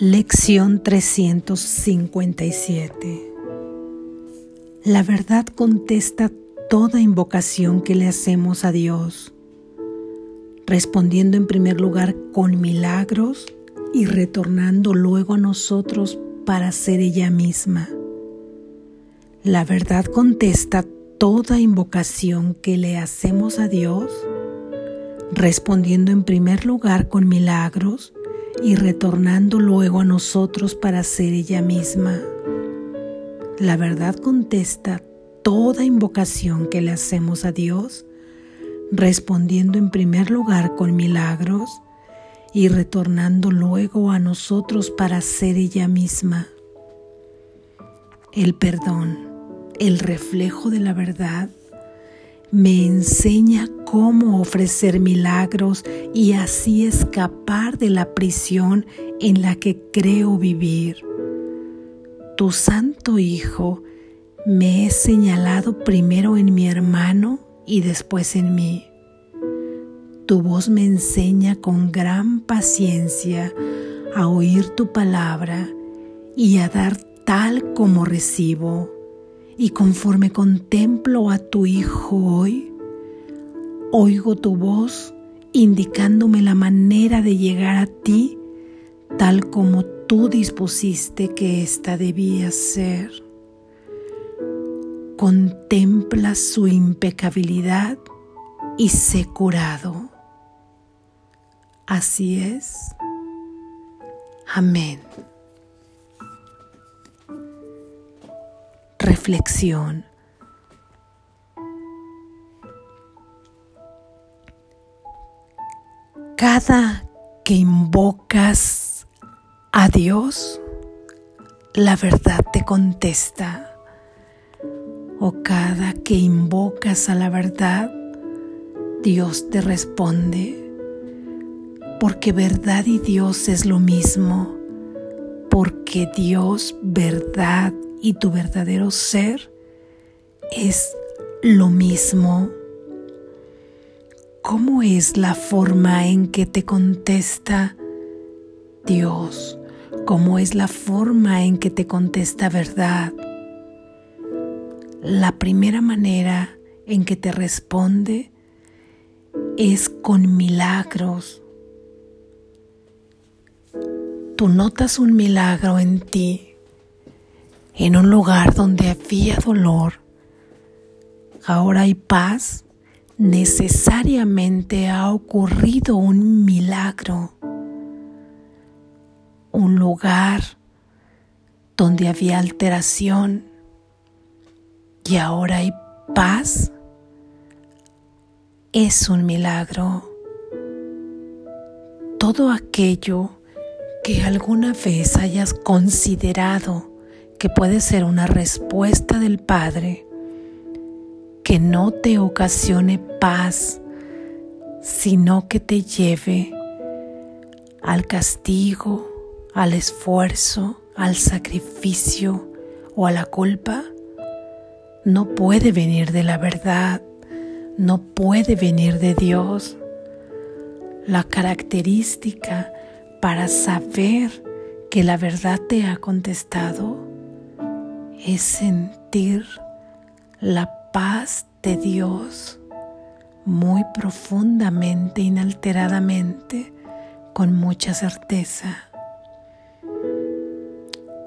Lección 357 La verdad contesta toda invocación que le hacemos a Dios, respondiendo en primer lugar con milagros y retornando luego a nosotros para ser ella misma. La verdad contesta toda invocación que le hacemos a Dios, respondiendo en primer lugar con milagros y retornando luego a nosotros para ser ella misma. La verdad contesta toda invocación que le hacemos a Dios, respondiendo en primer lugar con milagros y retornando luego a nosotros para ser ella misma. El perdón, el reflejo de la verdad, me enseña cómo ofrecer milagros y así escapar de la prisión en la que creo vivir. Tu Santo Hijo me he señalado primero en mi hermano y después en mí. Tu voz me enseña con gran paciencia a oír tu palabra y a dar tal como recibo. Y conforme contemplo a tu Hijo hoy, oigo tu voz indicándome la manera de llegar a ti tal como tú dispusiste que ésta debía ser. Contempla su impecabilidad y sé curado. Así es. Amén. Reflexión. Cada que invocas a Dios, la verdad te contesta. O cada que invocas a la verdad, Dios te responde. Porque verdad y Dios es lo mismo. Porque Dios, verdad y tu verdadero ser es lo mismo. ¿Cómo es la forma en que te contesta Dios? ¿Cómo es la forma en que te contesta verdad? La primera manera en que te responde es con milagros. Tú notas un milagro en ti en un lugar donde había dolor, ahora hay paz, necesariamente ha ocurrido un milagro. Un lugar donde había alteración y ahora hay paz, es un milagro. Todo aquello que alguna vez hayas considerado que puede ser una respuesta del Padre que no te ocasione paz, sino que te lleve al castigo, al esfuerzo, al sacrificio o a la culpa, no puede venir de la verdad, no puede venir de Dios. La característica para saber que la verdad te ha contestado es sentir la paz de Dios muy profundamente, inalteradamente, con mucha certeza.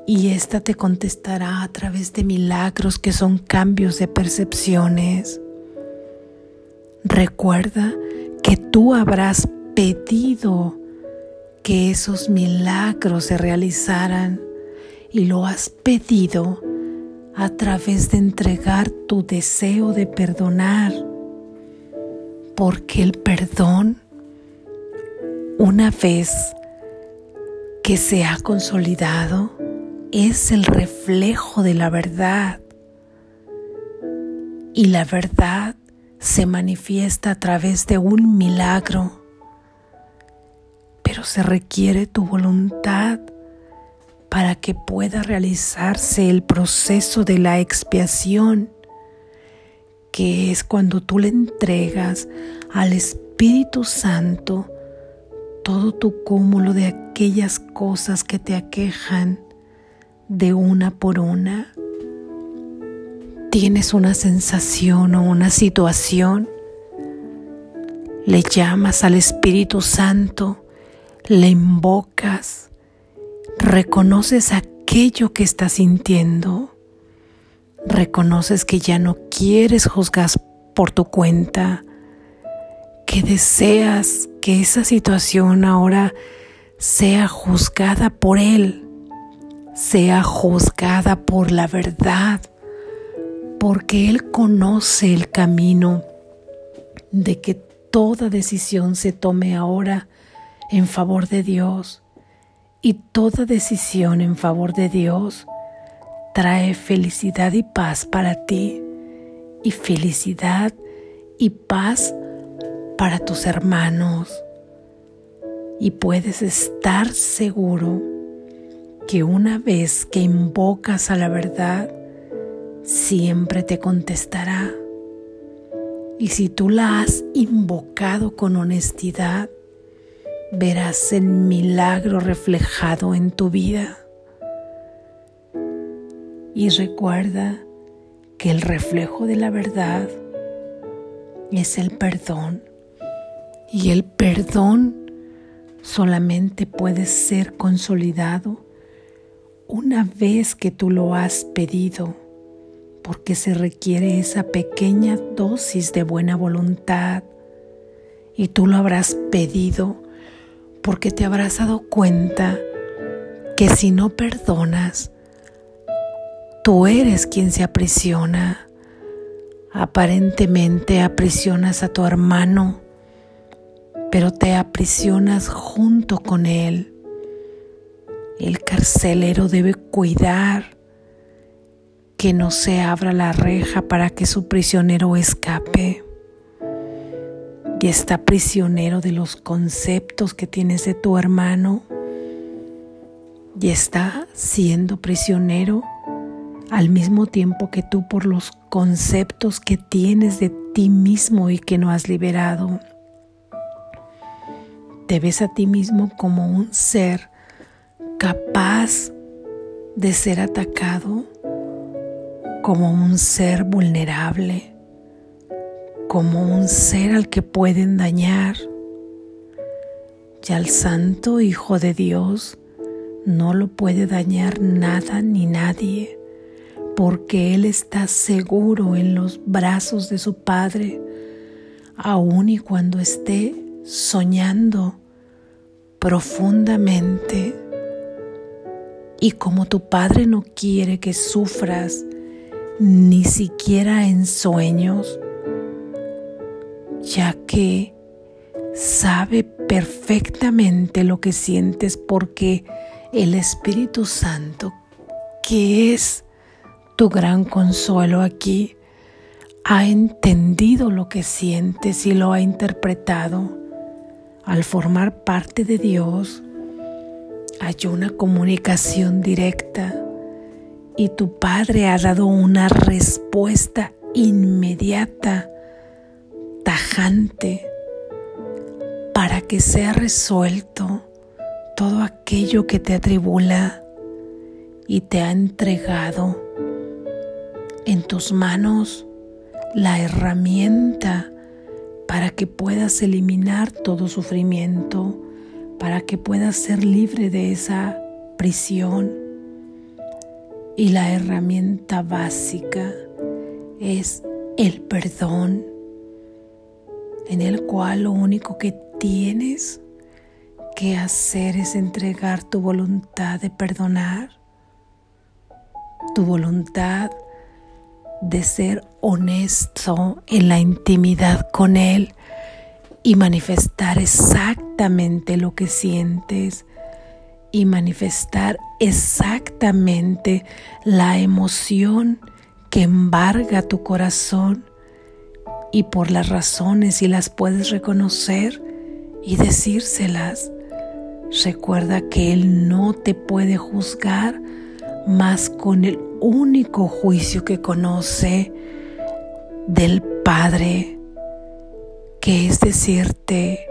Y esta te contestará a través de milagros que son cambios de percepciones. Recuerda que tú habrás pedido que esos milagros se realizaran y lo has pedido a través de entregar tu deseo de perdonar, porque el perdón, una vez que se ha consolidado, es el reflejo de la verdad. Y la verdad se manifiesta a través de un milagro, pero se requiere tu voluntad para que pueda realizarse el proceso de la expiación, que es cuando tú le entregas al Espíritu Santo todo tu cúmulo de aquellas cosas que te aquejan de una por una. Tienes una sensación o una situación, le llamas al Espíritu Santo, le invocas, reconoces aquello que estás sintiendo, reconoces que ya no quieres juzgar por tu cuenta, que deseas que esa situación ahora sea juzgada por Él, sea juzgada por la verdad, porque Él conoce el camino de que toda decisión se tome ahora en favor de Dios y toda decisión en favor de Dios trae felicidad y paz para ti y felicidad y paz para tus hermanos. Y puedes estar seguro que una vez que invocas a la verdad, siempre te contestará. Y si tú la has invocado con honestidad, verás el milagro reflejado en tu vida. Y recuerda que el reflejo de la verdad es el perdón. Y el perdón solamente puede ser consolidado una vez que tú lo has pedido, porque se requiere esa pequeña dosis de buena voluntad. Y tú lo habrás pedido porque te habrás dado cuenta que si no perdonas, tú eres quien se aprisiona. Aparentemente aprisionas a tu hermano pero te aprisionas junto con él. El carcelero debe cuidar que no se abra la reja para que su prisionero escape. Y está prisionero de los conceptos que tienes de tu hermano. Y está siendo prisionero al mismo tiempo que tú por los conceptos que tienes de ti mismo y que no has liberado. Te ves a ti mismo como un ser capaz de ser atacado, como un ser vulnerable, como un ser al que pueden dañar. Y al Santo Hijo de Dios no lo puede dañar nada ni nadie, porque Él está seguro en los brazos de su Padre, aun y cuando esté soñando profundamente y como tu Padre no quiere que sufras ni siquiera en sueños, ya que sabe perfectamente lo que sientes porque el Espíritu Santo, que es tu gran consuelo aquí, ha entendido lo que sientes y lo ha interpretado. Al formar parte de Dios, hay una comunicación directa y tu Padre ha dado una respuesta inmediata, tajante, para que sea resuelto todo aquello que te atribula y te ha entregado en tus manos la herramienta para que puedas eliminar todo sufrimiento, para que puedas ser libre de esa prisión. Y la herramienta básica es el perdón, en el cual lo único que tienes que hacer es entregar tu voluntad de perdonar, tu voluntad de ser honesto en la intimidad con Él y manifestar exactamente lo que sientes y manifestar exactamente la emoción que embarga tu corazón y por las razones si las puedes reconocer y decírselas. Recuerda que Él no te puede juzgar más con el único juicio que conoce del Padre, que es decirte,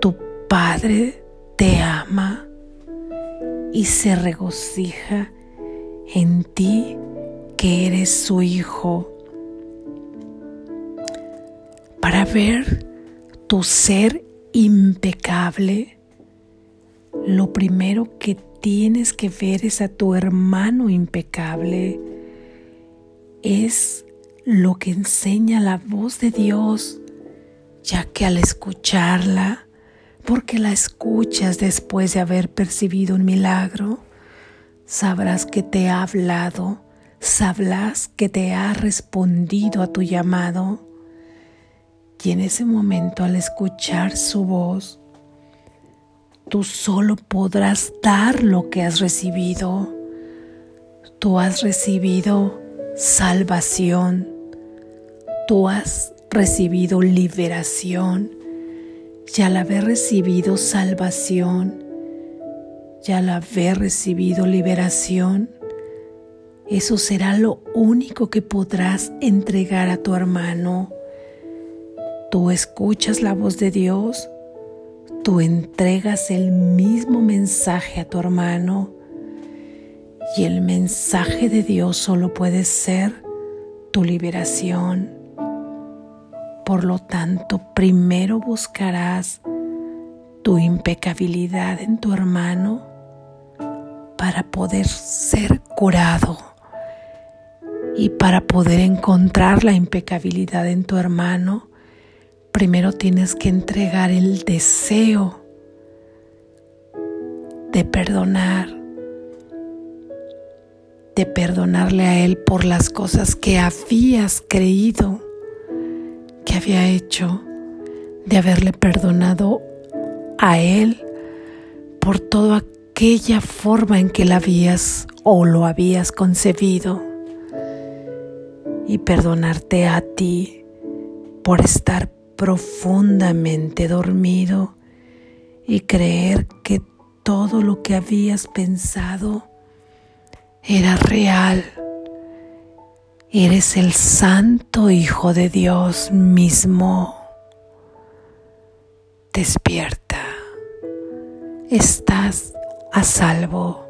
tu Padre te ama y se regocija en ti que eres su hijo. Ver tu ser impecable, lo primero que tienes que ver es a tu hermano impecable. Es lo que enseña la voz de Dios, ya que al escucharla, porque la escuchas después de haber percibido un milagro, sabrás que te ha hablado, sabrás que te ha respondido a tu llamado. Y en ese momento al escuchar su voz, tú solo podrás dar lo que has recibido. Tú has recibido salvación. Tú has recibido liberación. Y al haber recibido salvación, y al haber recibido liberación, eso será lo único que podrás entregar a tu hermano. Tú escuchas la voz de Dios. Tú entregas el mismo mensaje a tu hermano. Y el mensaje de Dios solo puede ser tu liberación. Por lo tanto, primero buscarás tu impecabilidad en tu hermano para poder ser curado y para poder encontrar la impecabilidad en tu hermano primero tienes que entregar el deseo de perdonar, de perdonarle a Él por las cosas que habías creído que había hecho, de haberle perdonado a Él por toda aquella forma en que la habías o lo habías concebido y perdonarte a ti por estar profundamente dormido y creer que todo lo que habías pensado era real. Eres el santo Hijo de Dios mismo. Despierta. Estás a salvo.